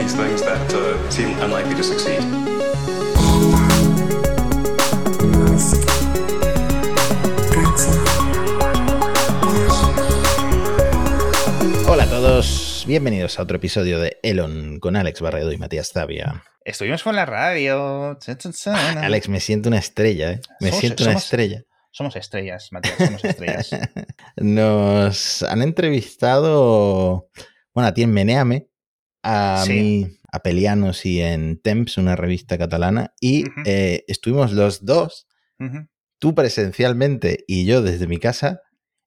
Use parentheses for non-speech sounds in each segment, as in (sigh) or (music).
these things that uh, seem unlikely to succeed. Hola a todos, bienvenidos a otro episodio de Elon con Alex Barredo y Matías Zavia. Estuvimos con la radio. Cha. Alex, me siento una estrella, ¿eh? Me Somos- siento una somos- estrella. Somos estrellas, Matías, somos estrellas. (laughs) Nos han entrevistado, bueno, a ti en Meneame, a Sí. mí, a Pelianos y en Temps, una revista catalana, y eh, estuvimos los dos, tú presencialmente y yo desde mi casa,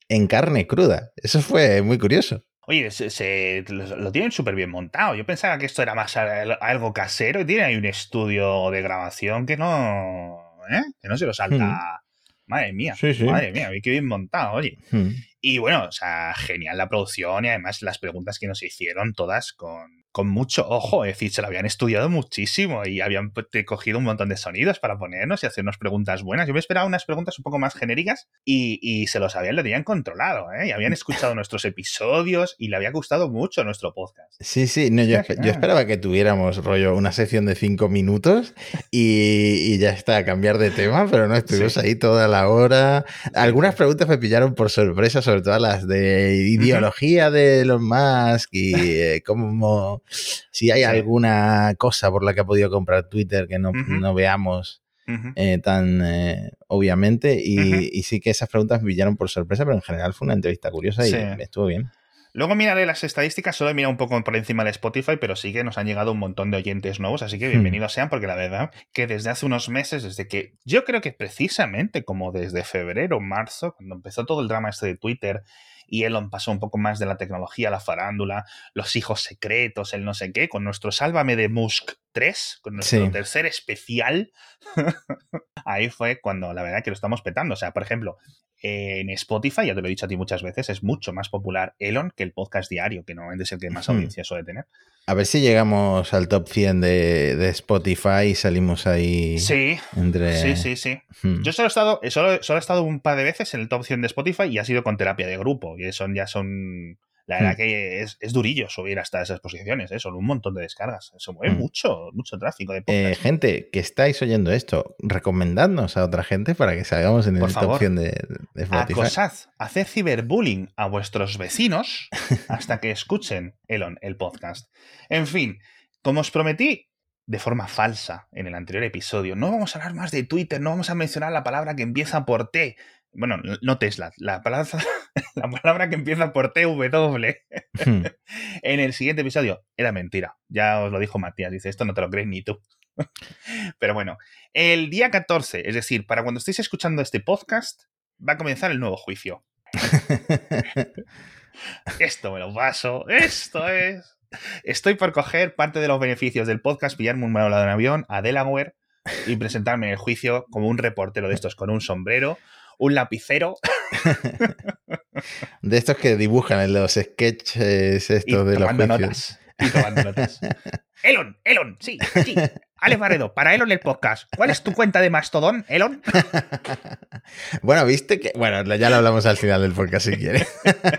en carne cruda. Eso fue muy curioso. Oye, se, se- lo, tienen súper bien montado. Yo pensaba que esto era más al- algo casero y tiene ahí un estudio de grabación que no. ¿eh? Que no se lo salta. Madre mía, Sí, sí. madre mía, qué bien montado, oye. Hmm. Y bueno, o sea, genial la producción y además las preguntas que nos hicieron todas con, con mucho ojo. Es decir, se lo habían estudiado muchísimo y habían pues, cogido un montón de sonidos para ponernos y hacernos preguntas buenas. Yo me esperaba unas preguntas un poco más genéricas y, y se los habían, lo tenían controlado, ¿eh? Y habían escuchado nuestros episodios y le había gustado mucho nuestro podcast. Sí, sí, no, yo, yo esperaba que tuviéramos rollo una sección de cinco minutos y, y ya está, cambiar de tema, pero no estuvimos Sí. ahí toda la hora. Algunas preguntas me pillaron por sorpresa, sobre todo las de ideología de los Musk y eh, cómo, si hay Sí. alguna cosa por la que ha podido comprar Twitter que no, veamos eh, tan eh, obviamente. Y, sí que esas preguntas me pillaron por sorpresa, pero en general fue una entrevista curiosa y Sí. estuvo bien. Luego miraré las estadísticas, solo he mirado un poco por encima de Spotify, pero sí que nos han llegado un montón de oyentes nuevos, así que Hmm. bienvenidos sean, porque la verdad que desde hace unos meses, desde que yo creo que precisamente como desde febrero, marzo, cuando empezó todo el drama este de Twitter y Elon pasó un poco más de la tecnología, la farándula, los hijos secretos, el no sé qué, con nuestro Sálvame de Musk 3, con nuestro Sí. tercer especial, (laughs) ahí fue cuando la verdad que lo estamos petando. O sea, por ejemplo, en Spotify, ya te lo he dicho a ti muchas veces, es mucho más popular Elon que el podcast diario, que normalmente es el que más audiencia suele tener. A ver si llegamos al top 100 de, de Spotify y salimos ahí Sí, entre... sí, sí, sí. Hmm. Yo solo he, estado, solo, solo he estado un par de veces en el top 100 de Spotify y ha sido con terapia de grupo. Y son ya son. La verdad Hmm. que es, es durillo subir hasta esas posiciones, ¿eh? son un montón de descargas. Eso mueve Hmm. mucho, mucho tráfico de Eh, podcast. gente que estáis oyendo esto, recomendadnos a otra gente para que salgamos en Por favor. 100 de, de Spotify. Acosad, haced ciberbullying a vuestros vecinos hasta que escuchen Elon, el podcast. En fin, como os prometí de forma falsa en el anterior episodio, no vamos a hablar más de Twitter, no vamos a mencionar la palabra que empieza por T. Bueno, no Tesla, la palabra, (laughs) la palabra que empieza por TW Hmm. (laughs) en el siguiente episodio. Era mentira, ya os lo dijo Matías, dice esto no te lo crees ni tú. (laughs) Pero bueno, el día 14, es decir, para cuando estéis escuchando este podcast, va a comenzar el nuevo juicio. Esto me lo paso, esto es. Estoy por coger parte de los beneficios del podcast, pillarme un vuelo en avión a Delaware y presentarme en el juicio como un reportero de estos con un sombrero, un lapicero (laughs) de estos que dibujan en los sketches y estos de los notas. Y tomando notas. (laughs) Elon, Elon, sí, aquí. Alex Barredo, para Elon el podcast. ¿Cuál es tu cuenta de Mastodon, Elon? (laughs) Bueno, viste que. Bueno, ya lo hablamos al final del podcast si quieres.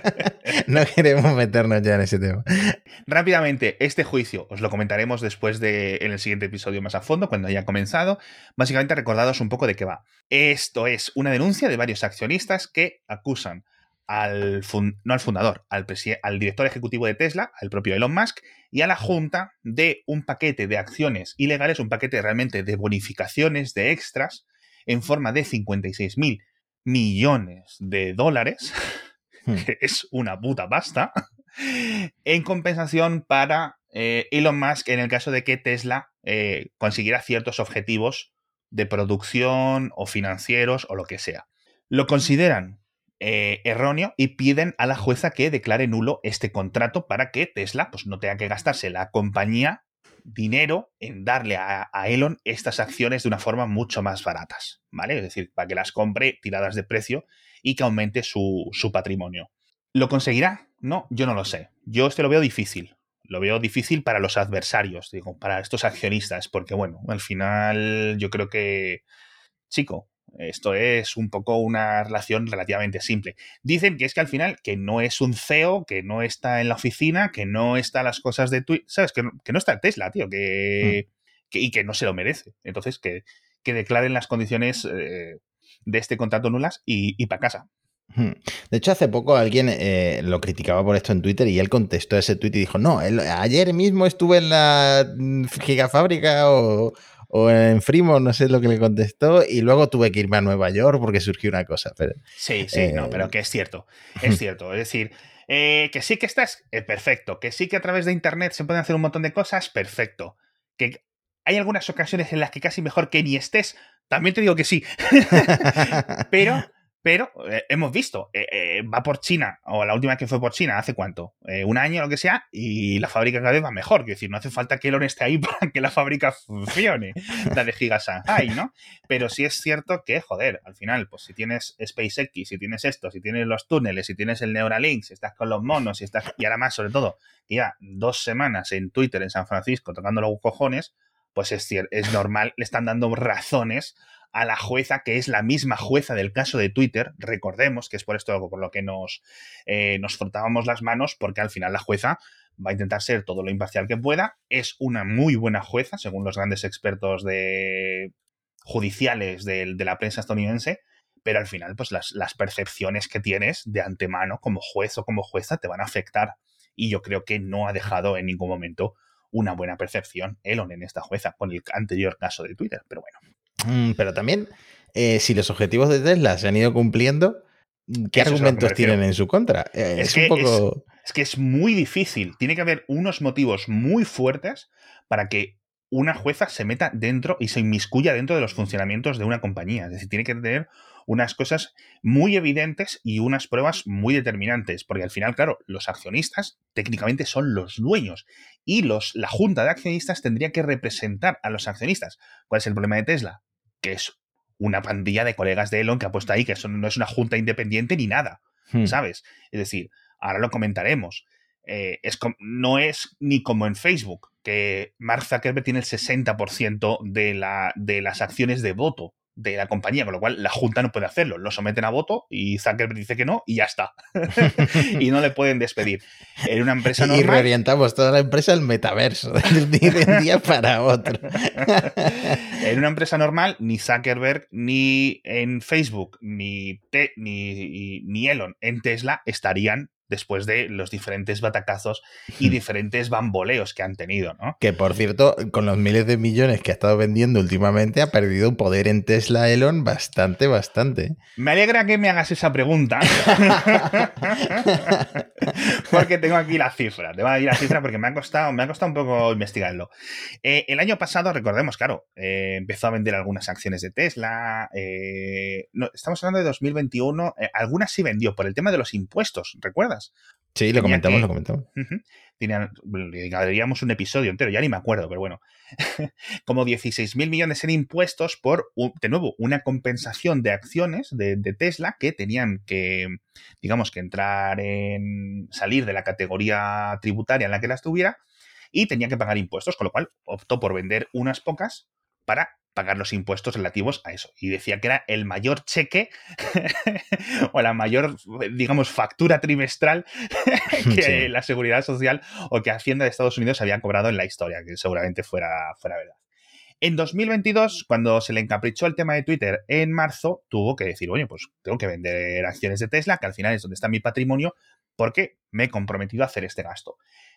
(laughs) no queremos meternos ya en ese tema. Rápidamente, este juicio os lo comentaremos después de en el siguiente episodio más a fondo, cuando haya comenzado. Básicamente, recordados un poco de qué va. Esto es una denuncia de varios accionistas que acusan al no al fundador, al director ejecutivo de Tesla, al propio Elon Musk, y a la Junta de un paquete de acciones ilegales, un paquete realmente de bonificaciones, de extras, en forma de 56 mil millones de dólares, Hmm. (laughs) que es una puta pasta, (laughs) en compensación para eh, Elon Musk en el caso de que Tesla eh, consiguiera ciertos objetivos de producción o financieros o lo que sea. Lo consideran eh, erróneo y piden a la jueza que declare nulo este contrato para que Tesla pues, no tenga que gastarse la compañía dinero en darle a, a Elon estas acciones de una forma mucho más baratas, ¿vale? Es decir, para que las compre tiradas de precio y que aumente su, su patrimonio. ¿Lo conseguirá? No, yo no lo sé. Yo este lo veo difícil. Lo veo difícil para los adversarios, digo, para estos accionistas, porque bueno, al final yo creo que, chico, Esto es un poco una relación relativamente simple. Dicen que es que al final que no es un CEO, que no está en la oficina, que no está las cosas de Twitter, ¿sabes? Que no, que no está Tesla, tío, que, hmm. que, y que no se lo merece. Entonces, que, que declaren las condiciones eh, de este contrato nulas y, y para casa. Hmm. De hecho, hace poco alguien eh, lo criticaba por esto en Twitter y él contestó ese tweet y dijo, no, ayer mismo estuve en la mm, gigafábrica o, o en Fremont, no sé lo que le contestó, y luego tuve que irme a Nueva York porque surgió una cosa. Pero, sí, sí, no, pero eh, que es cierto, es (laughs) cierto. Es decir, eh, que sí que estás, perfecto, que sí que a través de Internet se pueden hacer un montón de cosas, perfecto. Que hay algunas ocasiones en las que casi mejor que ni estés, también te digo que sí. (laughs) pero pero eh, hemos visto, eh, eh, va por China, o la última que fue por China, ¿hace cuánto? un año o lo que sea, y la fábrica cada vez va mejor. Es decir, no hace falta que Elon esté ahí (laughs) para que la fábrica funcione, la de Giga Shanghai, ¿no? Pero sí es cierto que, joder, al final, pues si tienes SpaceX, si tienes esto, si tienes los túneles, si tienes el Neuralink, si estás con los monos, si estás. Y ahora más, sobre todo, ya dos semanas en Twitter en San Francisco tocando los cojones, pues es, es normal, le están dando razones a la jueza, que es la misma jueza del caso de Twitter. Recordemos que es por esto por lo que nos, eh, nos frotábamos las manos, porque al final la jueza va a intentar ser todo lo imparcial que pueda. Es una muy buena jueza, según los grandes expertos de judiciales de, la prensa estadounidense, pero al final, pues las, las, percepciones que tienes de antemano como juez o como jueza te van a afectar. Y yo creo que no ha dejado en ningún momento una buena percepción Elon en esta jueza con el anterior caso de Twitter. Pero bueno, pero también, eh, si los objetivos de Tesla se han ido cumpliendo, ¿qué argumentos tienen en su contra? Eh, es, que es, que es muy difícil. Tiene que haber unos motivos muy fuertes para que una jueza se meta dentro y se inmiscuya dentro de los funcionamientos de una compañía. Es decir, tiene que tener unas cosas muy evidentes y unas pruebas muy determinantes, porque al final, claro, los accionistas técnicamente son los dueños y los, la junta de accionistas tendría que representar a los accionistas. ¿Cuál es el problema de Tesla? Que es una pandilla de colegas de Elon que ha puesto ahí, que eso no es una junta independiente ni nada, hmm. ¿sabes? Es decir, ahora lo comentaremos. Eh, es, no es ni como en Facebook, que Mark Zuckerberg tiene el 60% de, la, de las acciones de voto de la compañía, con lo cual la Junta no puede hacerlo. Lo someten a voto y Zuckerberg dice que no y ya está. (laughs) y no le pueden despedir. En una empresa normal. Y reorientamos toda la empresa al metaverso, (laughs) de un día para otro. (laughs) en una empresa normal, ni Zuckerberg, ni en Facebook, ni, ni, ni Elon en Tesla estarían después de los diferentes batacazos y diferentes bamboleos que han tenido, ¿no? Que por cierto, con los miles de millones que ha estado vendiendo últimamente, ha perdido un poder en Tesla Elon bastante, bastante. Me alegra que me hagas esa pregunta. (laughs) porque tengo aquí la cifra. Tengo aquí la cifra porque me ha costado, me ha costado un poco investigarlo. Eh, el año pasado, recordemos, claro, eh, empezó a vender algunas acciones de Tesla. Eh, no, estamos hablando de 2021. algunas sí vendió por el tema de los impuestos, ¿recuerdas? Sí, lo comentamos, lo comentamos. un episodio entero, ya ni me acuerdo, pero bueno. (laughs) como 16 mil millones en impuestos por, de nuevo, una compensación de acciones de, Tesla que tenían que, digamos, que entrar en. salir de la categoría tributaria en la que las tuviera y tenía que pagar impuestos, con lo cual optó por vender unas pocas para pagar los impuestos relativos a eso. Y decía que era el mayor cheque (laughs) o la mayor, digamos, factura trimestral (laughs) que la Seguridad Social o que Hacienda de Estados Unidos había cobrado en la historia, que seguramente fuera, fuera verdad. En 2022, cuando se le encaprichó el tema de Twitter en marzo, tuvo que decir, oye, pues tengo que vender acciones de Tesla, que al final es donde está mi patrimonio, porque me he comprometido a hacer este gasto.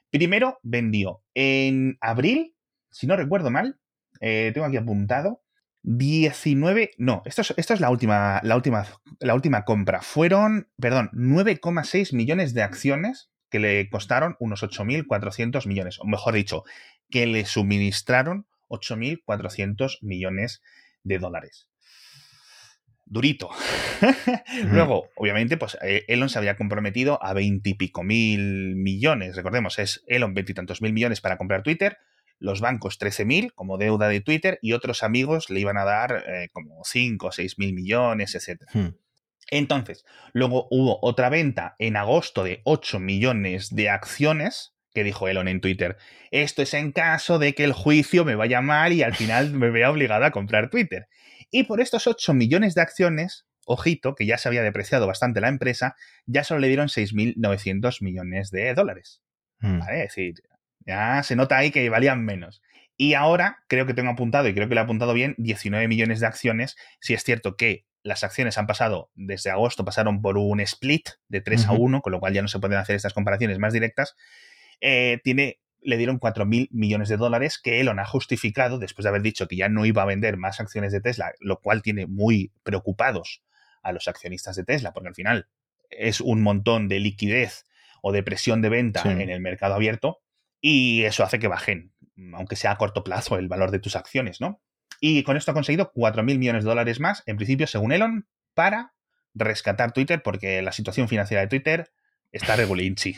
Primero vendió en abril, si no recuerdo mal, eh, tengo aquí apuntado. 19, no, esto es, esto es la, última, la, última, la última compra. Fueron, perdón, 9,6 millones de acciones que le costaron unos 8.400 millones, o mejor dicho, que le suministraron 8.400 millones de dólares. Durito. Luego, obviamente, pues eh, Elon se había comprometido a 20 y pico mil millones. Recordemos, es Elon veintitantos mil millones para comprar Twitter los bancos 13.000 como deuda de Twitter y otros amigos le iban a dar eh, como 5 o 6.000 millones, etc. Hmm. Entonces, luego hubo otra venta en agosto de 8 millones de acciones que dijo Elon en Twitter. Esto es en caso de que el juicio me vaya mal y al final (laughs) me vea obligado a comprar Twitter. Y por estos 8 millones de acciones, ojito, que ya se había depreciado bastante la empresa, ya solo le dieron 6.900 millones de dólares. Mm. ¿Vale? Es decir, ya se nota ahí que valían menos. Y ahora creo que tengo apuntado, y creo que lo he apuntado bien, 19 millones de acciones. Si es cierto que las acciones han pasado, desde agosto pasaron por un split de 3 a Ujú. 1, con lo cual ya no se pueden hacer estas comparaciones más directas. eh, tiene, le dieron 4.000 millones de dólares que Elon ha justificado después de haber dicho que ya no iba a vender más acciones de Tesla, lo cual tiene muy preocupados a los accionistas de Tesla, porque al final es un montón de liquidez o de presión de venta Sí. en el mercado abierto y eso hace que bajen, aunque sea a corto plazo, el valor de tus acciones, ¿no? Y con esto ha conseguido 4.000 millones de dólares más, en principio, según Elon, para rescatar Twitter, porque la situación financiera de Twitter está regulinchi.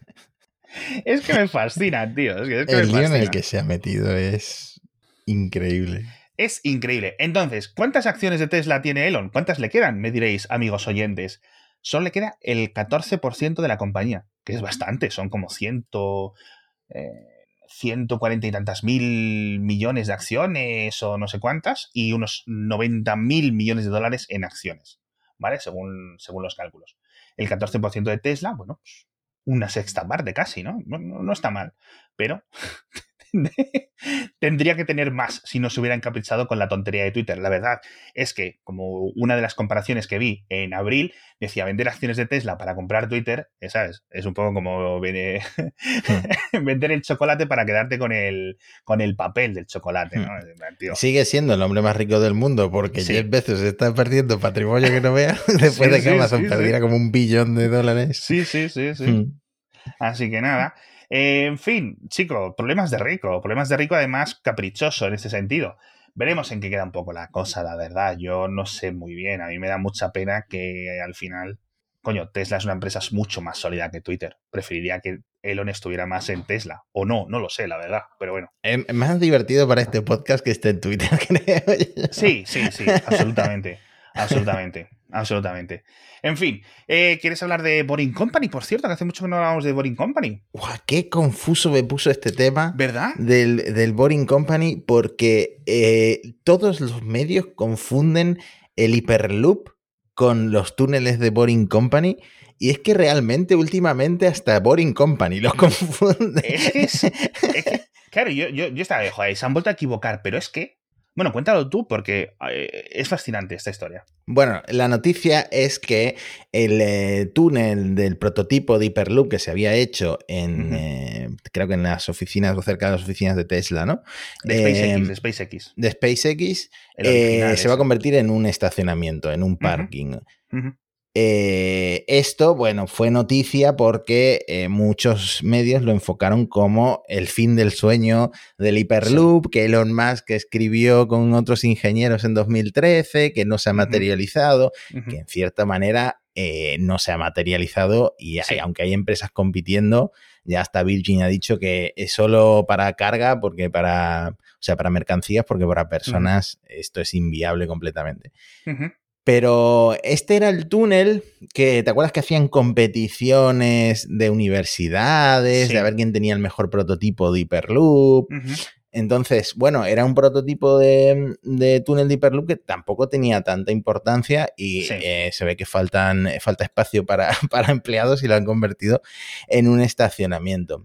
(laughs) es que me fascina, tío. Es que, es que me El lío en el que se ha metido es increíble. Es increíble. Entonces, ¿cuántas acciones de Tesla tiene Elon? ¿Cuántas le quedan? Me diréis, amigos oyentes. Solo le queda el 14% de la compañía, que es bastante, son como 100, eh, 140 y tantas mil millones de acciones o no sé cuántas, y unos 90 mil millones de dólares en acciones, ¿vale? Según, según los cálculos. El 14% de Tesla, bueno, pues una sexta parte casi, ¿no? No, no- no está mal, pero (laughs) tendría que tener más si no se hubiera encaprichado con la tontería de Twitter. La verdad es que, como una de las comparaciones que vi en abril, decía vender acciones de Tesla para comprar Twitter, eh, ¿sabes? Es un poco como vene- (laughs) vender el chocolate para quedarte con el, con el papel del chocolate, tío, Sigue siendo el hombre más rico del mundo porque Sí. Jeff Bezos está perdiendo patrimonio que no vea (laughs) después Sí, de que sí, Amazon perdiera como un billón de dólares. Sí, sí, sí, sí. Mm. Así que nada. Eh, en fin, chico, problemas de rico. Problemas de rico, además, caprichoso en ese sentido. Veremos en qué queda un poco la cosa, la verdad. Yo no sé muy bien. A mí me da mucha pena que al final. Coño, Tesla es una empresa mucho más sólida que Twitter. Preferiría que Elon estuviera más en Tesla. O no, no lo sé, la verdad. Pero bueno. Es más divertido para este podcast que esté en Twitter, (laughs) creo. Sí, sí, sí, absolutamente. Absolutamente. Absolutamente. En fin, eh, ¿quieres hablar de Boring Company? Por cierto, que hace mucho que no hablamos de Boring Company. Guau, qué confuso me puso este tema ¿Verdad? del, del Boring Company porque eh, todos los medios confunden el Hyperloop con los túneles de Boring Company y es que realmente últimamente hasta Boring Company los (laughs) confunde. Es que es, es que, claro, yo, yo, yo estaba de joder, se han vuelto a equivocar, pero es que. Bueno, cuéntalo tú, porque eh, es fascinante esta historia. Bueno, la noticia es que el eh, túnel del prototipo de Hyperloop que se había hecho en, eh, creo que en las oficinas o cerca de las oficinas de Tesla, ¿no? De Eh, SpaceX, de SpaceX. De SpaceX, se va a convertir en un estacionamiento, en un parking. Ujú. Eh, esto, bueno, fue noticia porque eh, muchos medios lo enfocaron como el fin del sueño del Hyperloop, que Elon Musk escribió con otros ingenieros en 2013, que no se ha materializado, que en cierta manera eh, no se ha materializado y hay- Sí. aunque hay empresas compitiendo, ya hasta Virgin ha dicho que es solo para carga, porque para, o sea, para mercancías, porque para personas esto es inviable completamente. Ujú. Pero este era el túnel que, ¿te acuerdas que hacían competiciones de universidades, Sí. de a ver quién tenía el mejor prototipo de Hyperloop? Entonces, bueno, era un prototipo de, de túnel de Hyperloop que tampoco tenía tanta importancia y Sí. eh, se ve que faltan, falta espacio para, (laughs) para empleados y lo han convertido en un estacionamiento.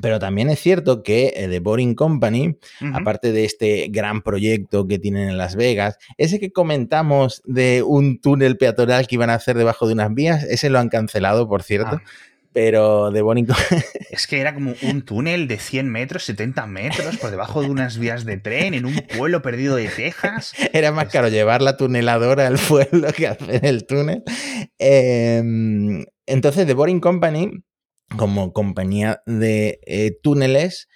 Pero también es cierto que eh, The Boring Company, aparte de este gran proyecto que tienen en Las Vegas, ese que comentamos de un túnel peatonal que iban a hacer debajo de unas vías, ese lo han cancelado, por cierto. Ah, Pero The Boring Company... (laughs) es que era como un túnel de 100 metros, 70 metros, por debajo de unas vías de tren, en un pueblo perdido de Texas. Era más Pues- caro llevar la tuneladora al (laughs) pueblo que hacer el túnel. Eh, entonces, The Boring Company, como compañía de eh, túneles,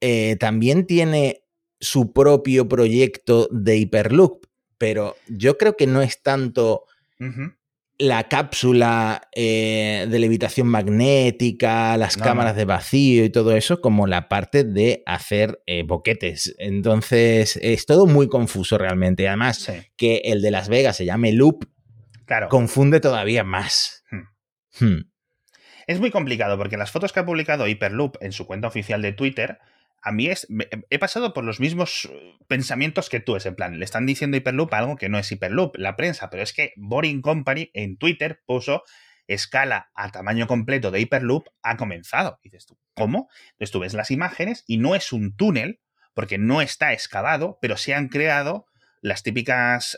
eh, también tiene su propio proyecto de Hyperloop, pero yo creo que no es tanto la cápsula eh, de levitación magnética, las No, cámaras no. de vacío y todo eso, como la parte de hacer boquetes. Entonces, es todo muy confuso realmente. Además, Sí, que el de Las Vegas se llame Loop, claro. confunde todavía más. Hmm. Es muy complicado porque las fotos que ha publicado Hyperloop en su cuenta oficial de Twitter a mí es, he pasado por los mismos pensamientos que tú, es en plan, le están diciendo Hyperloop algo que no es Hyperloop, la prensa, pero es que Boring Company en Twitter puso escala a tamaño completo de Hyperloop ha comenzado. dices tú, ¿cómo? Entonces tú ves las imágenes y no es un túnel, porque no está excavado, pero se han creado las típicas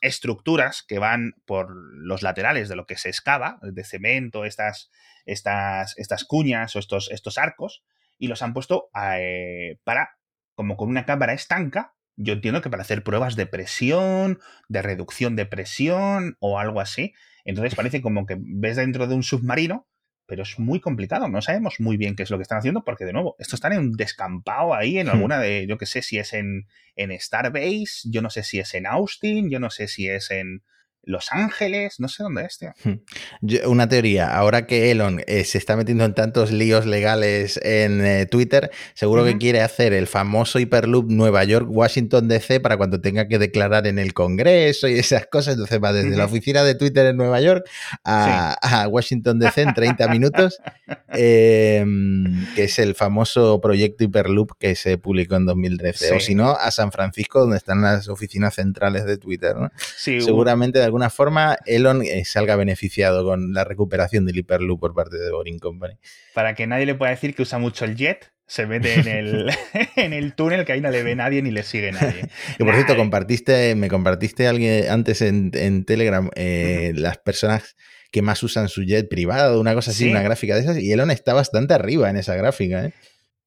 estructuras que van por los laterales de lo que se excava, de cemento, estas, estas, estas cuñas o estos, estos arcos, y los han puesto eh, para, como con una cámara estanca, yo entiendo que para hacer pruebas de presión, de reducción de presión o algo así. Entonces parece como que ves dentro de un submarino, pero es muy complicado. No sabemos muy bien qué es lo que están haciendo porque, de nuevo, esto están en un descampado ahí, en hmm. alguna de, yo que sé si es en, en Starbase, yo no sé si es en Austin, yo no sé si es en los Ángeles, no sé dónde es, tío. Hmm. una teoría, ahora que Elon eh, se está metiendo en tantos líos legales en eh, Twitter, seguro que quiere hacer el famoso Hyperloop Nueva York-Washington DC para cuando tenga que declarar en el Congreso y esas cosas. Entonces va desde la oficina de Twitter en Nueva York a, Washington DC en 30 (laughs) minutos, em, que es el famoso proyecto Hyperloop que se publicó en 2013. O si no, a San Francisco, donde están las oficinas centrales de Twitter. ¿no? Seguramente de alguna alguna forma Elon eh, salga beneficiado con la recuperación del Hyperloop por parte de Boring Company. Para que nadie le pueda decir que usa mucho el jet, se mete en el, (laughs) (laughs) en el túnel que ahí no le ve nadie ni le sigue nadie. y por cierto, compartiste, me compartiste alguien antes en, Telegram eh, las personas que más usan su jet privado, una cosa así, una gráfica de esas, y Elon está bastante arriba en esa gráfica. ¿eh?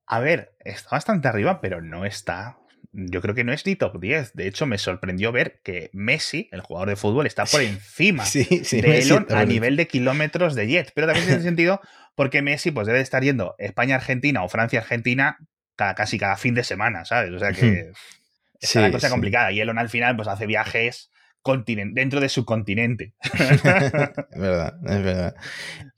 A ver, está bastante arriba, pero no está yo creo que no es ni top 10. De hecho, me sorprendió ver que Messi, el jugador de fútbol, está por (laughs) encima de Elon a nivel de kilómetros de jet. Pero también tiene (laughs) sentido porque Messi pues, debe estar yendo España-Argentina o Francia-Argentina cada, casi cada fin de semana, ¿sabes? O sea que es una cosa complicada. Y Elon al final pues, hace viajes dentro de su continente. (laughs) (laughs) es verdad, es verdad.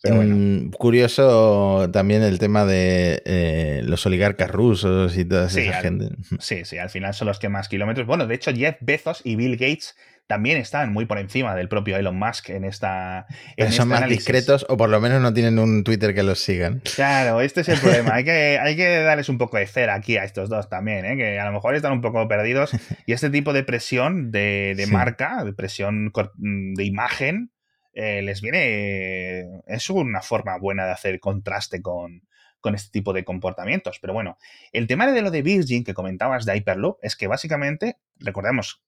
Mm, curioso también el tema de eh, los oligarcas rusos y toda esa gente. Sí, sí, al final son los que más kilómetros. Bueno, de hecho, Jeff Bezos y Bill Gates también están muy por encima del propio Elon Musk en esta. son este más discretos o por lo menos no tienen un Twitter que los sigan. Claro, este es el (laughs) problema. hay, que, hay que darles un poco de cera aquí a estos dos también, ¿eh? que a lo mejor están un poco perdidos. Y este tipo de presión de, marca, de presión de imagen, eh, les viene. Es una forma buena de hacer contraste con, con este tipo de comportamientos. Pero bueno, el tema de lo de Virgin que comentabas de Hyperloop es que básicamente, recordemos,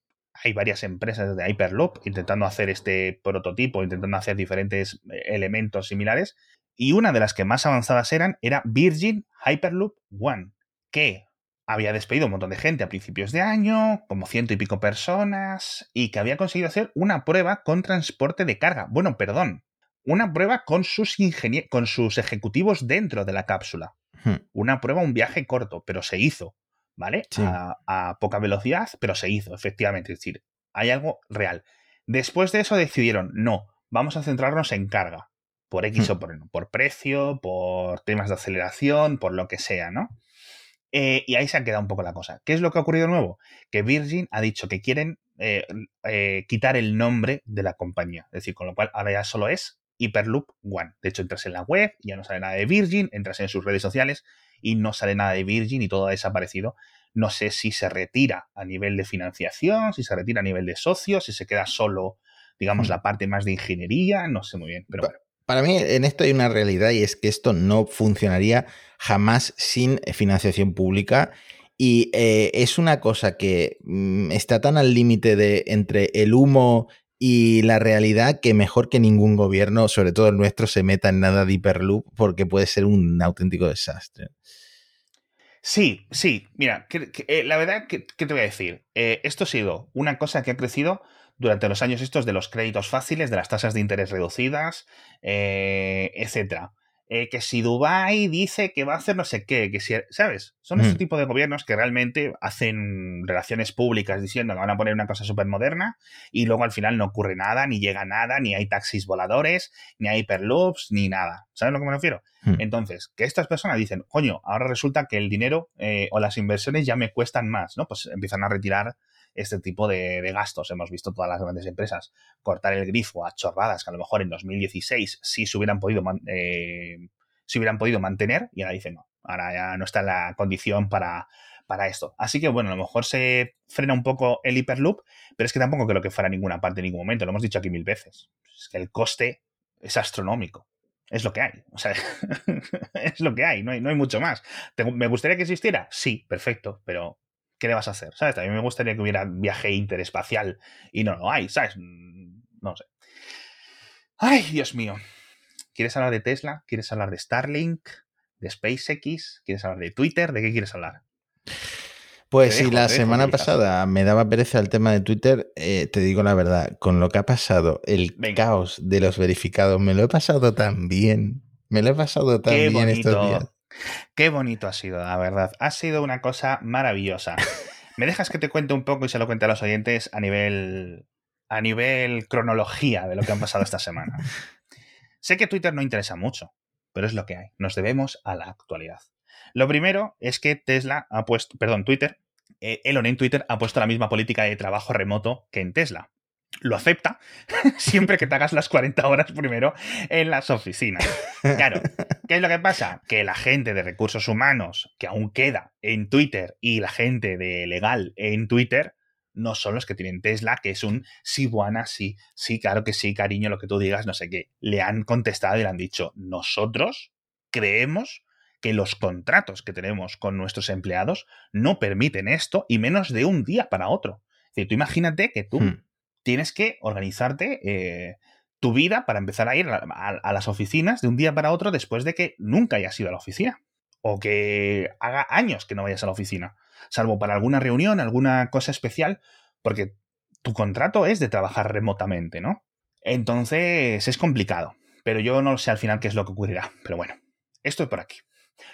hay varias empresas de Hyperloop intentando hacer este prototipo, intentando hacer diferentes eh, elementos similares. Y una de las que más avanzadas eran era Virgin Hyperloop One, que había despedido un montón de gente a principios de año, como ciento y pico personas, y que había conseguido hacer una prueba con transporte de carga. Bueno, perdón, una prueba con sus, con sus ejecutivos dentro de la cápsula. Hmm. Una prueba, un viaje corto, pero se hizo. ¿Vale? A, poca velocidad, pero se hizo, efectivamente. Es decir, hay algo real. Después de eso decidieron, no, vamos a centrarnos en carga, por X hmm. o por por precio, por temas de aceleración, por lo que sea, ¿no? Eh, y ahí se ha quedado un poco la cosa. ¿Qué es lo que ha ocurrido nuevo? Que Virgin ha dicho que quieren eh, eh, quitar el nombre de la compañía. Es decir, con lo cual ahora ya solo es Hyperloop One. De hecho, entras en la web, ya no sale nada de Virgin, entras en sus redes sociales y no sale nada de Virgin y todo ha desaparecido. No sé si se retira a nivel de financiación, si se retira a nivel de socios, si se queda solo, digamos, hmm. la parte más de ingeniería, no sé muy bien. Pero Para mí en esto hay una realidad y es que esto no funcionaría jamás sin financiación pública y eh, es una cosa que mm, está tan al límite de entre el humo y la realidad que mejor que ningún gobierno, sobre todo el nuestro, se meta en nada de hiperloop porque puede ser un auténtico desastre. Sí, sí, mira, eh, la verdad, ¿qué, te voy a decir? Eh, esto ha sido una cosa que ha crecido durante los años estos de los créditos fáciles, de las tasas de interés reducidas, eh, etcétera. Eh, que si Dubai dice que va a hacer no sé qué, que si, ¿sabes? Son ese mm. tipo de gobiernos que realmente hacen relaciones públicas diciendo que van a poner una cosa súper moderna y luego al final no ocurre nada, ni llega nada, ni hay taxis voladores, ni hay hyperloops, ni nada. ¿Sabes a lo que me refiero? Mm. Entonces, que estas personas dicen, coño, ahora resulta que el dinero eh, o las inversiones ya me cuestan más, ¿no? Pues empiezan a retirar este tipo de, gastos. Hemos visto todas las grandes empresas cortar el grifo a chorradas que a lo mejor en 2016 sí se hubieran podido, eh, hubieran podido mantener y ahora dicen, no, Ahora ya no está en la condición para, para esto. Así que bueno, a lo mejor se frena un poco el Hyperloop, pero es que tampoco creo que fuera ninguna parte en ningún momento. Lo hemos dicho aquí mil veces. Es que el coste es astronómico. Es lo que hay. (laughs) Es lo que hay. No hay, no hay mucho más. ¿Me gustaría que existiera? Sí, perfecto. Pero, ¿qué le vas a hacer? ¿Sabes? También me gustaría que hubiera viaje interespacial y no lo hay, ¿sabes? No sé. Ay, Dios mío. ¿Quieres hablar de Tesla? ¿Quieres hablar de Starlink? ¿De SpaceX? ¿Quieres hablar de Twitter? ¿De qué quieres hablar? Pues si la semana pasada me daba pereza el tema de Twitter, eh, te digo la verdad, con lo que ha pasado, el caos de los verificados, me lo he pasado tan bien. Me lo he pasado tan bien estos días. Qué bonito ha sido, la verdad. Ha sido una cosa maravillosa. (laughs) ¿Me dejas que te cuente un poco y se lo cuente a los oyentes a nivel, a nivel cronología de lo que han pasado esta semana? (laughs) sé que Twitter no interesa mucho, pero es lo que hay. Nos debemos a la actualidad. Lo primero es que Tesla ha puesto, perdón, Twitter, eh, Elon en Twitter ha puesto la misma política de trabajo remoto que en Tesla. Lo acepta (laughs) siempre que te hagas las 40 horas primero en las oficinas. Claro, ¿qué es lo que pasa? Que la gente de recursos humanos que aún queda en Twitter y la gente de legal en Twitter no son los que tienen Tesla, que es un sí, buena, sí, sí, claro que sí, cariño, lo que tú digas, no sé qué. Le han contestado y le han dicho, nosotros creemos que los contratos que tenemos con nuestros empleados no permiten esto y menos de un día para otro. Es tú imagínate que tú hmm. Tienes que organizarte eh, tu vida para empezar a ir a, las oficinas de un día para otro después de que nunca hayas ido a la oficina. O que haga años que no vayas a la oficina. Salvo para alguna reunión, alguna cosa especial, porque tu contrato es de trabajar remotamente, ¿no? Entonces es complicado. Pero yo no sé al final qué es lo que ocurrirá. Pero bueno, estoy por aquí.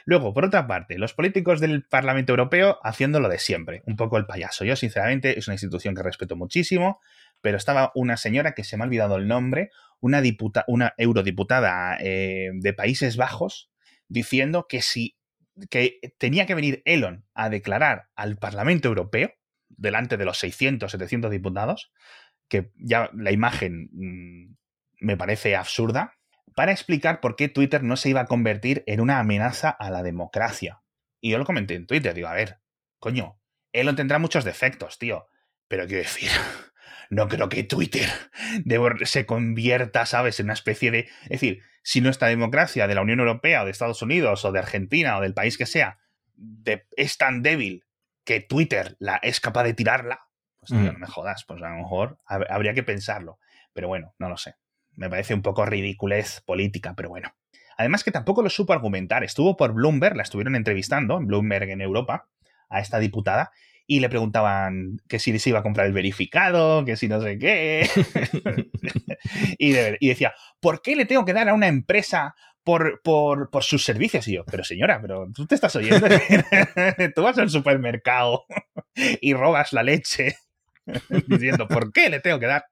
Luego, por otra parte, los políticos del Parlamento Europeo haciendo lo de siempre, un poco el payaso. Yo, sinceramente, es una institución que respeto muchísimo, pero estaba una señora que se me ha olvidado el nombre, una, una eurodiputada eh, de Países Bajos, diciendo que si que tenía que venir Elon a declarar al Parlamento Europeo, delante de los 600, 700 diputados, que ya la imagen mm, me parece absurda, para explicar por qué Twitter no se iba a convertir en una amenaza a la democracia. Y yo lo comenté en Twitter, digo, a ver, coño, Elon tendrá muchos defectos, tío, pero quiero decir, (laughs) no creo que Twitter se convierta, ¿sabes?, en una especie de... Es decir, si nuestra democracia de la Unión Europea o de Estados Unidos o de Argentina o del país que sea es tan débil que Twitter la, es capaz de tirarla, pues tío, mm. no me jodas, pues a lo mejor habría que pensarlo. Pero bueno, no lo sé me parece un poco ridiculez política, pero bueno. Además que tampoco lo supo argumentar. Estuvo por Bloomberg, la estuvieron entrevistando, en Bloomberg en Europa, a esta diputada, y le preguntaban que si se iba a comprar el verificado, que si no sé qué. (laughs) (laughs) y, decía, ¿por qué le tengo que dar a una empresa por, por, por, sus servicios? Y yo, pero señora, pero tú te estás oyendo. (laughs) tú vas al supermercado y robas la leche diciendo, ¿por qué le tengo que dar?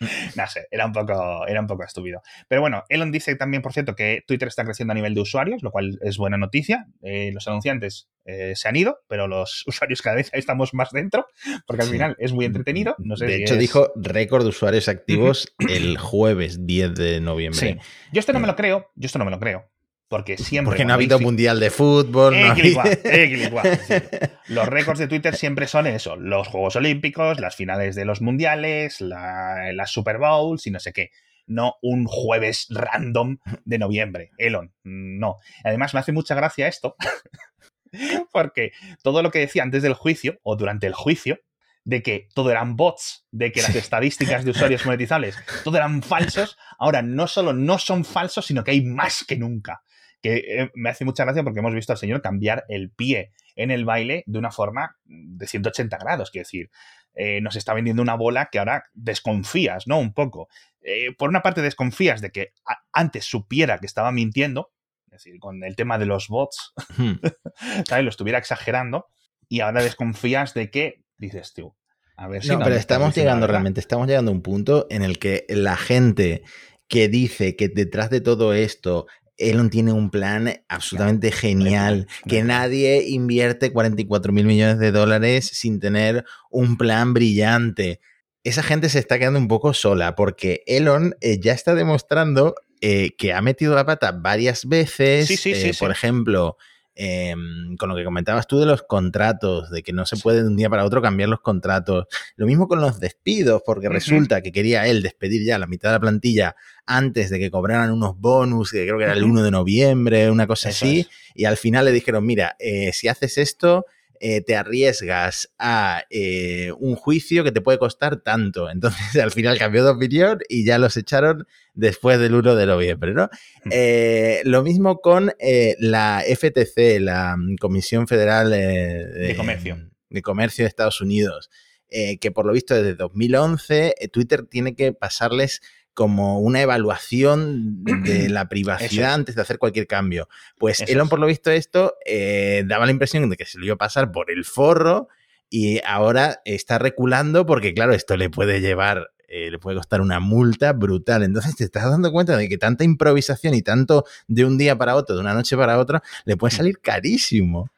(laughs) no sé, era un, poco, era un poco estúpido. Pero bueno, Elon dice también, por cierto, que Twitter está creciendo a nivel de usuarios, lo cual es buena noticia. Eh, los anunciantes eh, se han ido, pero los (laughs) usuarios cada vez estamos más dentro, porque al final es muy entretenido. No sé de hecho, dijo récord de usuarios activos el jueves 10 de noviembre. Sí. Yo esto no me lo creo, yo esto no me lo creo. Porque siempre. Porque no ha habido mundial de fútbol. No (laughs) (laughs) los récords de Twitter siempre son eso: los Juegos Olímpicos, las finales de los mundiales, las Super Bowls y no sé qué. No un jueves random de noviembre. Elon, no. Además, me hace mucha gracia esto. (laughs) porque todo lo que decía antes del juicio o durante el juicio, de que todo eran bots, de que las estadísticas de usuarios monetizables, todo eran falsos, ahora no solo no son falsos, sino que hay más que nunca que eh, me hace mucha gracia porque hemos visto al señor cambiar el pie en el baile de una forma de 180 grados, quiero decir, eh, nos está vendiendo una bola que ahora desconfías, ¿no? Un poco. Eh, por una parte desconfías de que antes supiera que estaba mintiendo, es decir, con el tema de los bots, hmm. (laughs) ¿sabes? Lo estuviera exagerando, y ahora desconfías de que, dices tú, a ver si... No, pero estamos llegando realmente, estamos llegando a un punto en el que la gente que dice que detrás de todo esto Elon tiene un plan absolutamente genial, que nadie invierte 44 mil millones de dólares sin tener un plan brillante. Esa gente se está quedando un poco sola porque Elon eh, ya está demostrando eh, que ha metido la pata varias veces. Sí, sí, sí, por ejemplo, Em, con lo que comentabas tú de los contratos, de que no se puede de un día para otro cambiar los contratos. Lo mismo con los despidos, porque resulta que quería él despedir ya la mitad de la plantilla antes de que cobraran unos bonus, que creo que era el 1 de noviembre, una cosa así, y al final le dijeron, mira, eh, si haces esto, eh, te arriesgas a eh, un juicio que te puede costar tanto. (laughs) Entonces, al final cambió de opinión y ya los echaron después del 1 de noviembre, ¿no? Mm. Eh, lo mismo con la FTC, la Comisión Federal de, Comercio. de Comercio de Estados Unidos, que por lo visto desde 2011 Twitter tiene que pasarles como una evaluación de (clears throat) la privacidad antes de hacer cualquier cambio. Pues Elon, por lo visto, esto eh, daba la impresión de que se lo iba a pasar por el forro y ahora está reculando porque, claro, esto le puede llevar, eh, le puede costar una multa brutal. Entonces te estás dando cuenta de que tanta improvisación y tanto de un día para otro, de una noche para otra, le puede mm. salir carísimo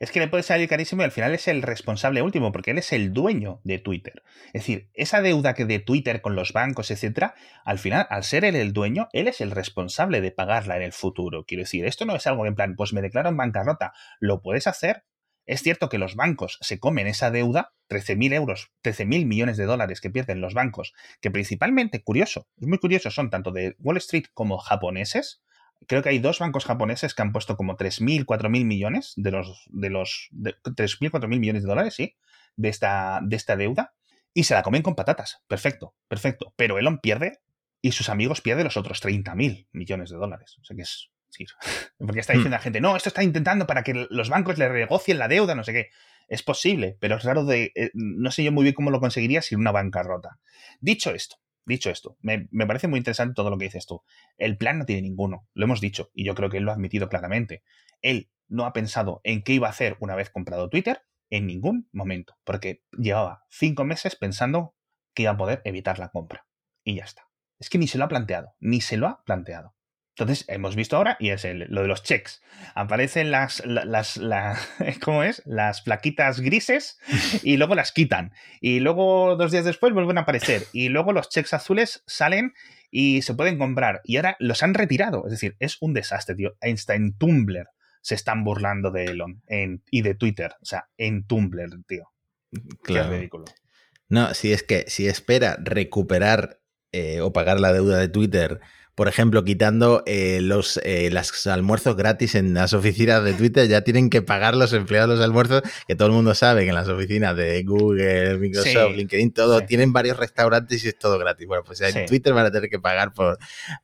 es que le puede salir carísimo y al final es el responsable último, porque él es el dueño de Twitter. Es decir, esa deuda que de Twitter con los bancos, etcétera, al final, al ser él el dueño, él es el responsable de pagarla en el futuro. Quiero decir, esto no es algo en plan, pues me declaro en bancarrota. Lo puedes hacer. Es cierto que los bancos se comen esa deuda, 13.000 euros, 13.000 millones de dólares que pierden los bancos, que principalmente, curioso, es muy curioso, son tanto de Wall Street como japoneses, creo que hay dos bancos japoneses que han puesto como 3.000, 4.000 millones de los, de los, 3.000, 4.000 millones de dólares, sí, de esta, de esta deuda, y se la comen con patatas. Perfecto, perfecto. Pero Elon pierde y sus amigos pierden los otros 30.000 millones de dólares. O sea que es, sí, (laughs) porque está diciendo la gente, no, esto está intentando para que los bancos le renegocien la deuda, no sé qué. Es posible, pero es raro de, eh, no sé yo muy bien cómo lo conseguiría sin una bancarrota. Dicho esto, Dicho esto, me, parece muy interesante todo lo que dices tú. El plan no tiene ninguno, lo hemos dicho, y yo creo que él lo ha admitido claramente. Él no ha pensado en qué iba a hacer una vez comprado Twitter en ningún momento, porque llevaba cinco meses pensando que iba a poder evitar la compra. Y ya está. Es que ni se lo ha planteado, ni se lo ha planteado. Entonces, hemos visto ahora, y es lo de los checks. Aparecen las, las, (laughs) ¿cómo es? Las plaquitas grises (laughs) y luego las quitan. Y luego, dos días después, vuelven a aparecer. Y luego los checks azules salen y se pueden comprar. Y ahora los han retirado. Es decir, es un desastre, tío. Einstein Tumblr se están burlando de Elon y de Twitter. O sea, en Tumblr, tío. Claro. Qué ridículo. No, si es que si espera recuperar eh, o pagar la deuda de Twitter por ejemplo, quitando eh, los, eh, almuerzos gratis en las oficinas de Twitter, ya tienen que pagar los empleados los almuerzos, que todo el mundo sabe que en las oficinas de Google, Microsoft, LinkedIn, todo, tienen varios restaurantes y es todo gratis. Bueno, pues en Twitter van a tener que pagar por,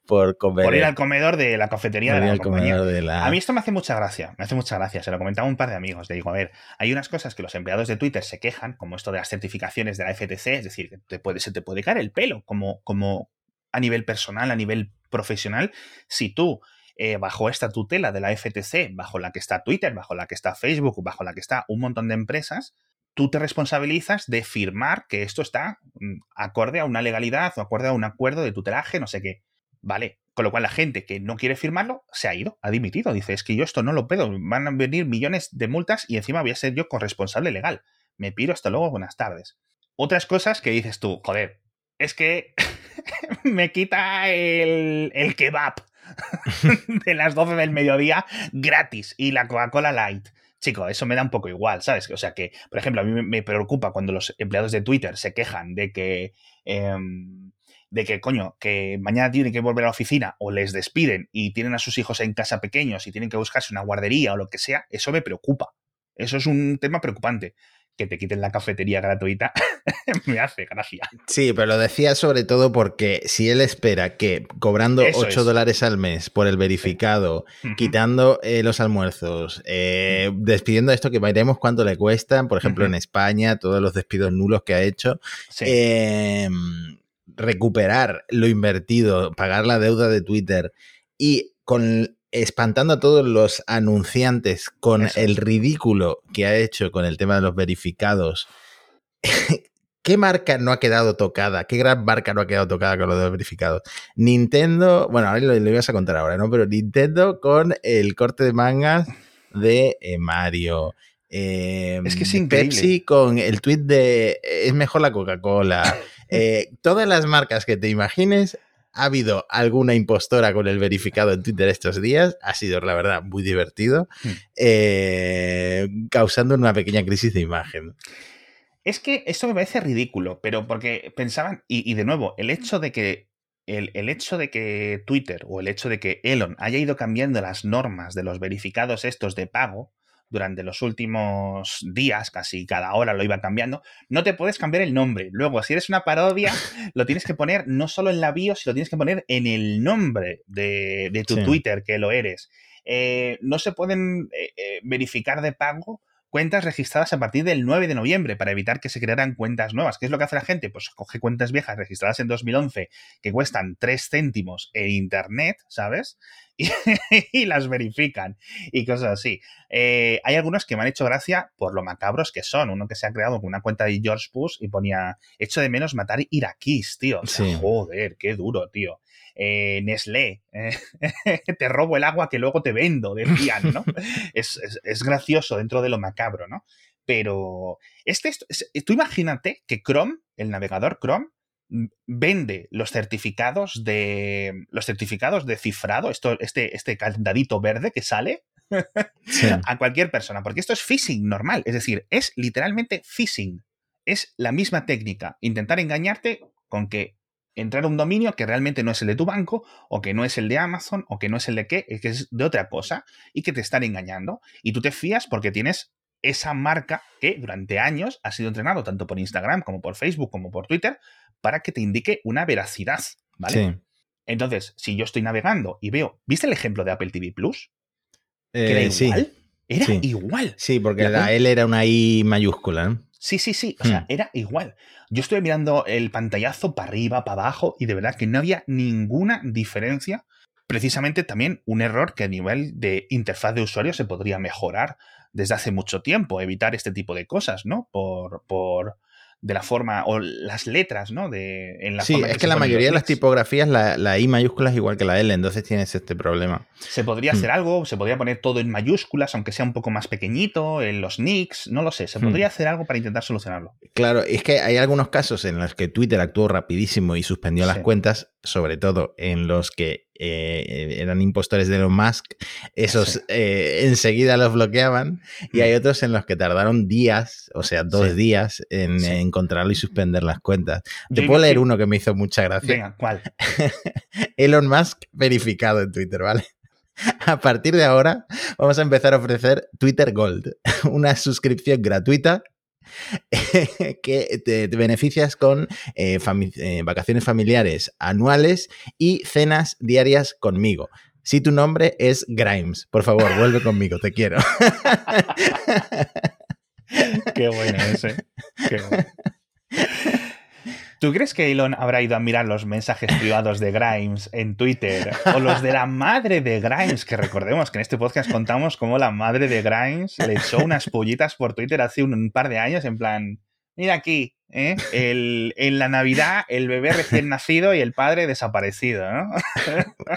por comer. Por ir al comedor de la cafetería de la compañía. A mí esto me hace mucha gracia, me hace mucha gracia. Se lo comentaba un par de amigos. Le digo, a ver, hay unas cosas que los empleados de Twitter se quejan, como esto de las certificaciones de la FTC, es decir, te puede, se te puede caer el pelo como, como a nivel personal, a nivel profesional, si tú eh, bajo esta tutela de la FTC, bajo la que está Twitter, bajo la que está Facebook, bajo la que está un montón de empresas, tú te responsabilizas de firmar que esto está mm, acorde a una legalidad o acorde a un acuerdo de tutelaje, no sé qué. Vale, con lo cual la gente que no quiere firmarlo se ha ido, ha dimitido. Dice, es que yo esto no lo puedo, van a venir millones de multas y encima voy a ser yo corresponsable legal. Me piro hasta luego, buenas tardes. Otras cosas que dices tú, joder, es que (laughs) me quita el, kebab (laughs) de las 12 del mediodía gratis y la Coca-Cola Light. Chico, eso me da un poco igual, ¿sabes? O sea que, por ejemplo, a mí me preocupa cuando los empleados de Twitter se quejan de que, em, de que, coño, que mañana tienen que volver a la oficina o les despiden y tienen a sus hijos en casa pequeños y tienen que buscarse una guardería o lo que sea, eso me preocupa. Eso es un tema preocupante que te quiten la cafetería gratuita (laughs) me hace gracia. Sí, pero lo decía sobre todo porque si él espera que cobrando 8 dólares al mes por el verificado, quitando eh, los almuerzos, eh, despidiendo esto que veremos cuánto le cuestan, por ejemplo en España, todos los despidos nulos que ha hecho, em, recuperar lo invertido, pagar la deuda de Twitter y con espantando a todos los anunciantes con el ridículo que ha hecho con el tema de los verificados. (laughs) ¿Qué marca no ha quedado tocada? ¿Qué gran marca no ha quedado tocada con los verificados? Nintendo, bueno, ahora lo, lo, ibas a contar ahora, ¿no? Pero Nintendo con el corte de mangas de eh, Mario. es que es em, Pepsi con el tweet de es mejor la Coca-Cola. (laughs) Eh, todas las marcas que te imagines ha habido alguna impostora con el verificado en Twitter estos días. Ha sido, la verdad, muy divertido, Hmm. eh, causando una pequeña crisis de imagen. Es que esto me parece ridículo, pero porque pensaban, y, y de nuevo, el hecho de que el, el hecho de que Twitter o el hecho de que Elon haya ido cambiando las normas de los verificados estos de pago durante los últimos días, casi cada hora lo iba cambiando, no te puedes cambiar el nombre. Luego, si eres una parodia, (laughs) lo tienes que poner no solo en la bio, sino lo tienes que poner en el nombre de, de tu Sí. Twitter que lo eres. Eh, no se pueden eh, eh, verificar de pago cuentas registradas a partir del 9 de noviembre para evitar que se crearan cuentas nuevas. ¿Qué es lo que hace la gente? Pues coge cuentas viejas registradas en 2011 que cuestan 3 céntimos en Internet, ¿sabes? Y, (laughs) y las verifican y cosas así. Eh, hay algunos que me han hecho gracia por lo macabros que son. Uno que se ha creado con una cuenta de George Bush y ponía, hecho de menos matar iraquíes, tío. O sea, Sí. Joder, qué duro, tío. Eh, Nestlé, eh, (laughs) te robo el agua que luego te vendo, decían, ¿no? (laughs) es, es- es gracioso dentro de lo macabro, ¿no? Pero este, tú imagínate que Chrome, el navegador Chrome, vende los certificados de los certificados de cifrado, esto, este, este candadito verde que sale (laughs) Sí. a cualquier persona, porque esto es phishing normal, es decir, es literalmente phishing. Es la misma técnica, intentar engañarte con que entrar a un dominio que realmente no es el de tu banco, o que no es el de Amazon, o que no es el de qué, que es de otra cosa, y que te están engañando. Y tú te fías porque tienes esa marca que durante años ha sido entrenado tanto por Instagram como por Facebook como por Twitter para que te indique una veracidad, ¿vale? Sí. Entonces, si yo estoy navegando y veo, ¿viste el ejemplo de Apple TV Plus? Eh, era sí. igual. Era Sí. igual. Sí, porque La L era una I mayúscula. ¿no? Sí, sí, sí. O sea, Hmm. era igual. Yo estuve mirando el pantallazo para arriba, para abajo, y de verdad que no había ninguna diferencia. Precisamente también un error que a nivel de interfaz de usuario se podría mejorar desde hace mucho tiempo, evitar este tipo de cosas, ¿no? Por, por de la forma, o las letras, ¿no? De, en la Sí, forma es que se la mayoría de las tipografías, la, la I mayúscula es igual que la L, entonces tienes este problema. Se podría Hmm. hacer algo, se podría poner todo en mayúsculas, aunque sea un poco más pequeñito, en los nicks, no lo sé, se Hmm. podría hacer algo para intentar solucionarlo. Claro, es que hay algunos casos en los que Twitter actuó rapidísimo y suspendió las cuentas, sobre todo en los que eh, eran impostores de Elon Musk, esos eh, enseguida los bloqueaban y Mm. hay otros en los que tardaron días, o sea, dos Sí. días en Sí. encontrarlo y suspender las cuentas. Te Yo puedo leer uno que me hizo mucha gracia. Venga, ¿cuál? (laughs) Elon Musk verificado en Twitter, ¿vale? A partir de ahora vamos a empezar a ofrecer Twitter Gold, (laughs) una suscripción gratuita (laughs) que te, te beneficias con eh, fami- eh, vacaciones familiares anuales y cenas diarias conmigo. Si tu nombre es Grimes, por favor, vuelve conmigo, te quiero. (laughs) (laughs) Qué bueno ese. Qué bueno. ¿Tú crees que Elon habrá ido a mirar los mensajes privados de Grimes en Twitter? O los de la madre de Grimes, que recordemos que en este podcast contamos cómo la madre de Grimes le echó unas pollitas por Twitter hace un, un par de años en plan, mira aquí, ¿eh? El- en la Navidad el bebé recién nacido y el padre desaparecido, ¿no?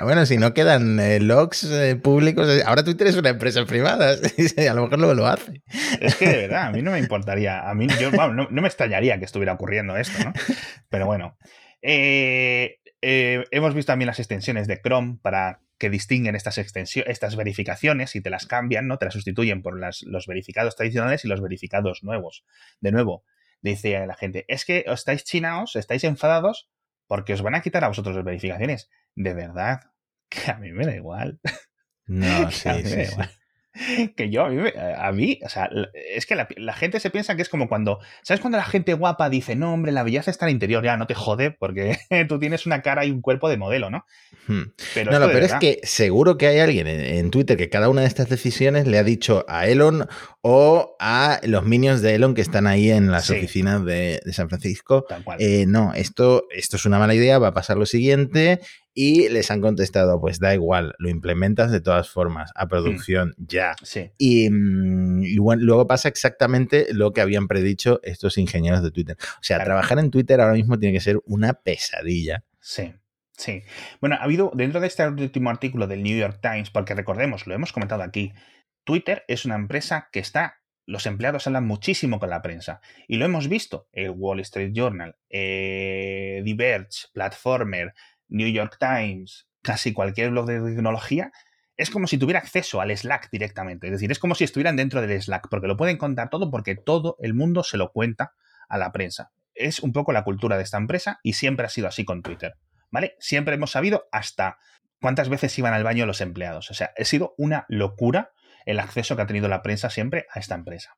Bueno, si no quedan eh, logs eh, públicos, eh, ahora Twitter es una empresa privada, (laughs) a lo mejor luego lo hace. Es que de verdad, a mí no me importaría. A mí, yo, vamos, no, no me extrañaría que estuviera ocurriendo esto, ¿no? Pero bueno. Hemos visto también las extensiones de Chrome para que distinguen estas, extensiones, estas verificaciones y te las cambian, ¿no? Te las sustituyen por las, los verificados tradicionales y los verificados nuevos. De nuevo, dice la gente, es que os estáis chinaos, estáis enfadados porque os van a quitar a vosotros las verificaciones. De verdad, (laughs) que a mí me da igual. No, (laughs) sí, a mí me sí, da sí. igual. (laughs) Que yo, a mí, me- a mí, o sea, es que la, la gente se piensa que es como cuando, ¿sabes cuando la gente guapa dice, no, hombre, la belleza está en el interior, ya no te jode porque (laughs) tú tienes una cara y un cuerpo de modelo, ¿no? Hmm. Pero No, no, de pero es verdad- que seguro que hay alguien en, en Twitter que cada una de estas decisiones le ha dicho a Elon o a los minions de Elon que están ahí en las Sí. oficinas de, de San Francisco. Tal cual. eh, no, esto, esto es una mala idea, va a pasar lo siguiente. Y les han contestado, pues da igual, lo implementas de todas formas, a producción ya. sí, Y, mm, y bueno, luego pasa exactamente lo que habían predicho estos ingenieros de Twitter. O sea, Claro. trabajar en Twitter ahora mismo tiene que ser una pesadilla. sí. Sí. Bueno, ha habido, dentro de este último artículo del New York Times, porque recordemos, lo hemos comentado aquí, Twitter es una empresa que está, los empleados hablan muchísimo con la prensa. Y lo hemos visto, el Wall Street Journal, eh, Diverge, Platformer, New York Times, casi cualquier blog de tecnología, es como si tuviera acceso al Slack directamente. Es decir, es como si estuvieran dentro del Slack, porque lo pueden contar todo porque todo el mundo se lo cuenta a la prensa. Es un poco la cultura de esta empresa y siempre ha sido así con Twitter. ¿Vale? Siempre hemos sabido hasta cuántas veces iban al baño los empleados. O sea, ha sido una locura el acceso que ha tenido la prensa siempre a esta empresa.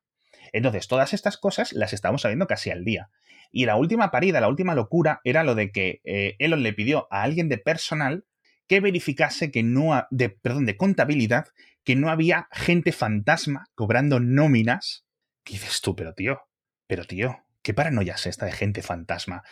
Entonces, todas estas cosas las estamos sabiendo casi al día. Y la última parida, la última locura, era lo de que eh, Elon le pidió a alguien de personal que verificase que no, de, perdón, de contabilidad, que no había gente fantasma cobrando nóminas. ¿Qué dices tú, pero tío? Pero tío, ¿qué paranoia es esta de gente fantasma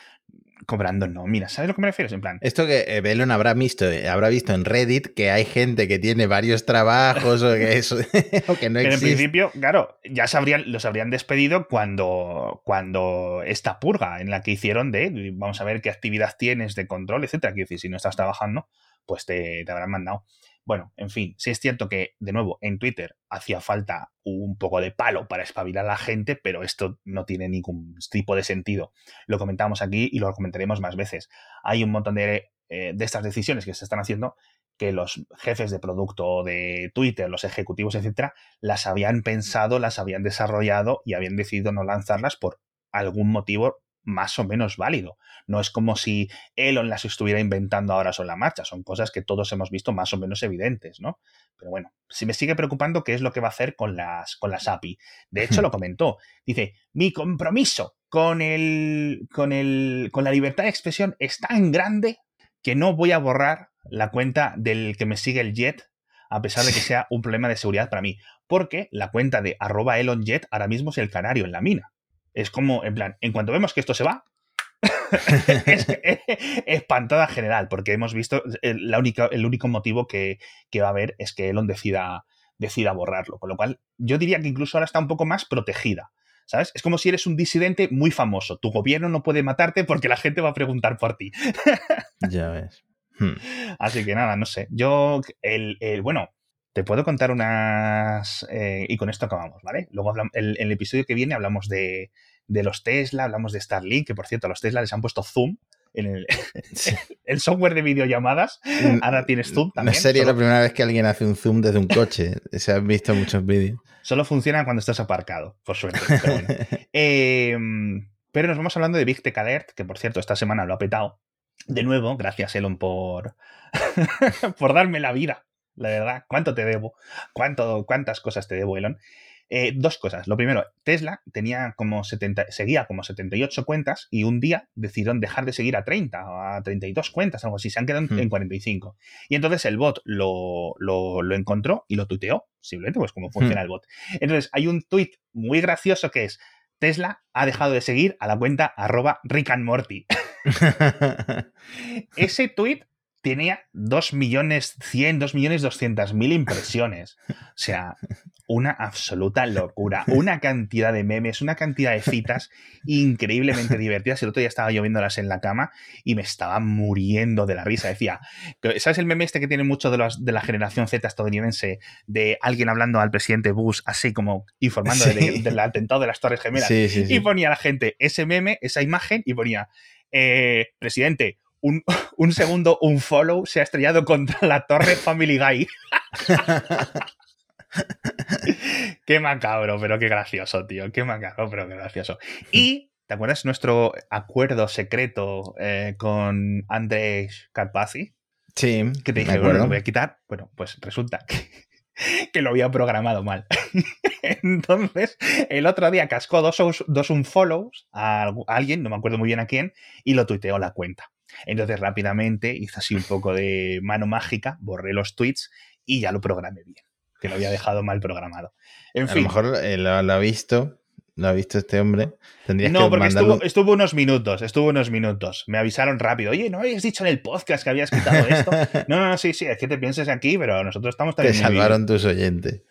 cobrando nóminas? ¿Sabes a lo que me refiero? En plan. Esto que eh, Belon habrá visto, eh, habrá visto en Reddit que hay gente que tiene varios trabajos o que, eso, (laughs) o que no (laughs) Pero existe. en principio, claro, ya sabrían, los habrían despedido cuando, cuando esta purga en la que hicieron de vamos a ver qué actividad tienes de control, etcétera. Quiero decir, si no estás trabajando, pues te, te habrán mandado. Bueno, en fin, sí es cierto que, de nuevo, en Twitter hacía falta un poco de palo para espabilar a la gente, pero esto no tiene ningún tipo de sentido. Lo comentamos aquí y lo comentaremos más veces. Hay un montón de, eh, de estas decisiones que se están haciendo que los jefes de producto de Twitter, los ejecutivos, etcétera, las habían pensado, las habían desarrollado y habían decidido no lanzarlas por algún motivo más o menos válido. No es como si Elon las estuviera inventando ahora sobre la marcha, son cosas que todos hemos visto más o menos evidentes, ¿no? Pero bueno, si me sigue preocupando qué es lo que va a hacer con las, con las API. De hecho, lo comentó. Dice, mi compromiso con, el, con, el, con la libertad de expresión es tan grande que no voy a borrar la cuenta del que me sigue el Jet, a pesar de que (laughs) sea un problema de seguridad para mí. Porque la cuenta de arroba ElonJet ahora mismo es el canario en la mina. Es como, en plan, en cuanto vemos que esto se va, (laughs) es, es, espantada general, porque hemos visto el, la única, el único motivo que, que, va a haber es que Elon decida, decida borrarlo. Con lo cual, yo diría que incluso ahora está un poco más protegida. ¿Sabes? Es como si eres un disidente muy famoso. Tu gobierno no puede matarte porque la gente va a preguntar por ti. (laughs) ya ves. Hmm. Así que nada, no sé. Yo, el, el bueno, te puedo contar unas. Eh, y con esto acabamos, ¿vale? Luego hablamos, el, el, episodio que viene hablamos de, de, los Tesla, hablamos de Starlink, que por cierto, a los Tesla les han puesto Zoom en el, (laughs) sí. el software de videollamadas. Ahora tienes Zoom también. No sería Solo, la primera vez que alguien hace un Zoom desde un coche. (laughs) Se han visto muchos vídeos. Solo funciona cuando estás aparcado, por suerte. Pero, bueno. (laughs) eh, pero nos vamos hablando de Big Tech Alert, que por cierto, esta semana lo ha petado. De nuevo, gracias Elon por, por darme la vida la verdad, ¿cuánto te debo? ¿Cuánto, ¿Cuántas cosas te debo, Elon? Eh, dos cosas. Lo primero, Tesla tenía como 70, seguía como 78 cuentas y un día decidieron dejar de seguir a 30 o a 32 cuentas, algo así. Se han quedado Hmm. en, en 45. Y entonces el bot lo, lo, lo, encontró y lo tuiteó. Simplemente, pues cómo funciona Hmm. el bot. Entonces hay un tweet muy gracioso que es Tesla ha dejado de seguir a la cuenta arroba Rick and Morty. (laughs) Ese tweet tenía 2 millones 100, 2 millones 200 mil impresiones. O sea, una absoluta locura. Una cantidad de memes, una cantidad de citas increíblemente divertidas. El otro día estaba yo viéndolas en la cama y me estaba muriendo de la risa. Decía, ¿sabes el meme este que tiene mucho de, los, de la generación Z estadounidense? De alguien hablando al presidente Bush, así como informando sí. del, del atentado de las Torres Gemelas. Sí, sí, y ponía a la gente ese meme, esa imagen, y ponía, eh, presidente, un, (laughs) un, segundo, un follow se ha estrellado contra la torre Family Guy. (laughs) qué macabro, pero qué gracioso, tío. Qué macabro, pero qué gracioso. Y, ¿te acuerdas nuestro acuerdo secreto eh, con Andrés Carpazzi? Sí. Que te dije, bueno, lo voy a quitar. Bueno, pues resulta que, (laughs) que lo había programado mal. Entonces, el otro día cascó dos, dos unfollows a alguien, no me acuerdo muy bien a quién, y lo tuiteó la cuenta. Entonces rápidamente hice así un poco de mano mágica, borré los tweets y ya lo programé bien, que lo había dejado mal programado. En a fin. lo mejor eh, lo, lo, ha visto, lo ha visto este hombre. Tendrías no, que porque mandarlo... estuvo, estuvo, unos minutos, estuvo unos minutos. Me avisaron rápido. Oye, ¿no habías dicho en el podcast que habías quitado esto? (laughs) no, no, no, sí, sí, es que te pienses aquí, pero nosotros estamos también. Te salvaron tus oyentes.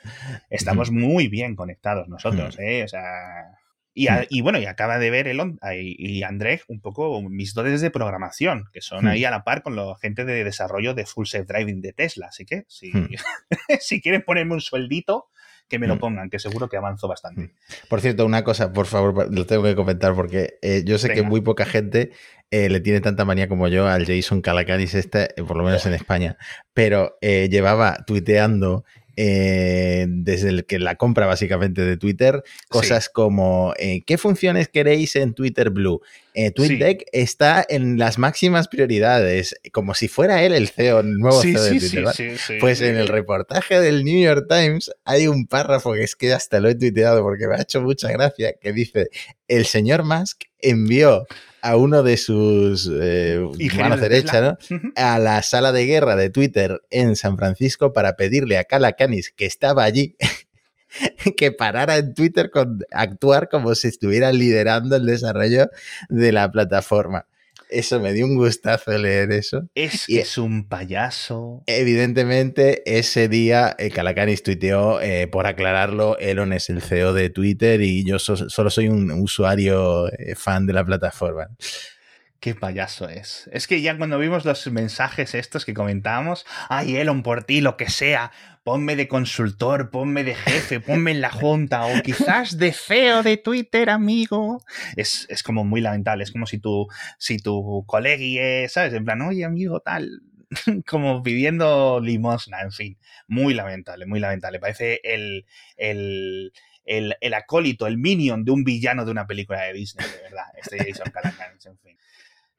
Estamos muy bien conectados nosotros, ¿eh? O sea. Y, a, y, bueno, y acaba de ver Elon y André un poco mis dotes de programación, que son Hmm. ahí a la par con la gente de desarrollo de Full Self Driving de Tesla. Así que si, (laughs) si quieren ponerme un sueldito, que me lo pongan, que seguro que avanzo bastante. Por cierto, una cosa, por favor, lo tengo que comentar porque eh, yo sé que muy poca gente eh, le tiene tanta manía como yo al Jason Calacanis este, eh, por lo menos en España, pero eh, llevaba tuiteando eh, desde el que la compra básicamente de Twitter, cosas como eh, ¿qué funciones queréis en Twitter Blue? Eh, TweetDeck está en las máximas prioridades, como si fuera él el CEO, el nuevo Sí, CEO de Twitter. Pues en el reportaje del New York Times hay un párrafo que es que hasta lo he tuiteado porque me ha hecho mucha gracia, que dice, el señor Musk envió a uno de sus eh, manos de derechas. ¿no? A la sala de guerra de Twitter en San Francisco para pedirle a Calacanis, que estaba allí, (laughs) que parara en Twitter con actuar como si estuviera liderando el desarrollo de la plataforma. Eso me dio un gustazo leer eso. Es Y- que es un payaso. Evidentemente, ese día eh, Calacanis tuiteó, eh, por aclararlo, Elon es el CEO de Twitter y yo so- solo soy un usuario eh, fan de la plataforma. Qué payaso es. Es que ya cuando vimos los mensajes estos que comentábamos, ay, Elon, por ti, lo que sea, ponme de consultor, ponme de jefe, ponme en la junta, o quizás de CEO de Twitter, amigo. Es, es como muy lamentable. Es como si tu, si tu colegui, ¿sabes? En plan, oye, amigo, tal. (laughs) Como pidiendo limosna, en fin. Muy lamentable, muy lamentable. Parece el, el, el, el acólito, el minion de un villano de una película de Disney, de verdad. Este Jason (laughs) Calacanis, en fin.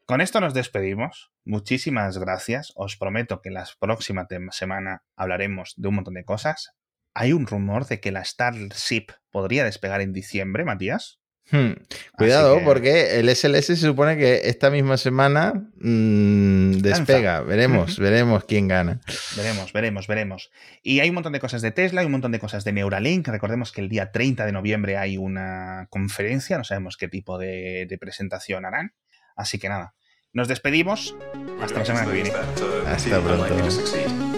Con esto nos despedimos. Muchísimas gracias. Os prometo que la próxima semana hablaremos de un montón de cosas. Hay un rumor de que la Starship podría despegar en diciembre, Matías. Hmm. Cuidado, que- porque el SLS se supone que esta misma semana mm, despega. Veremos, veremos quién gana. Veremos, veremos, veremos. Y hay un montón de cosas de Tesla, hay un montón de cosas de Neuralink. Recordemos que el día 30 de noviembre hay una conferencia, no sabemos qué tipo de, de presentación harán. Así que nada, nos despedimos. Hasta la semana que viene. Hasta pronto.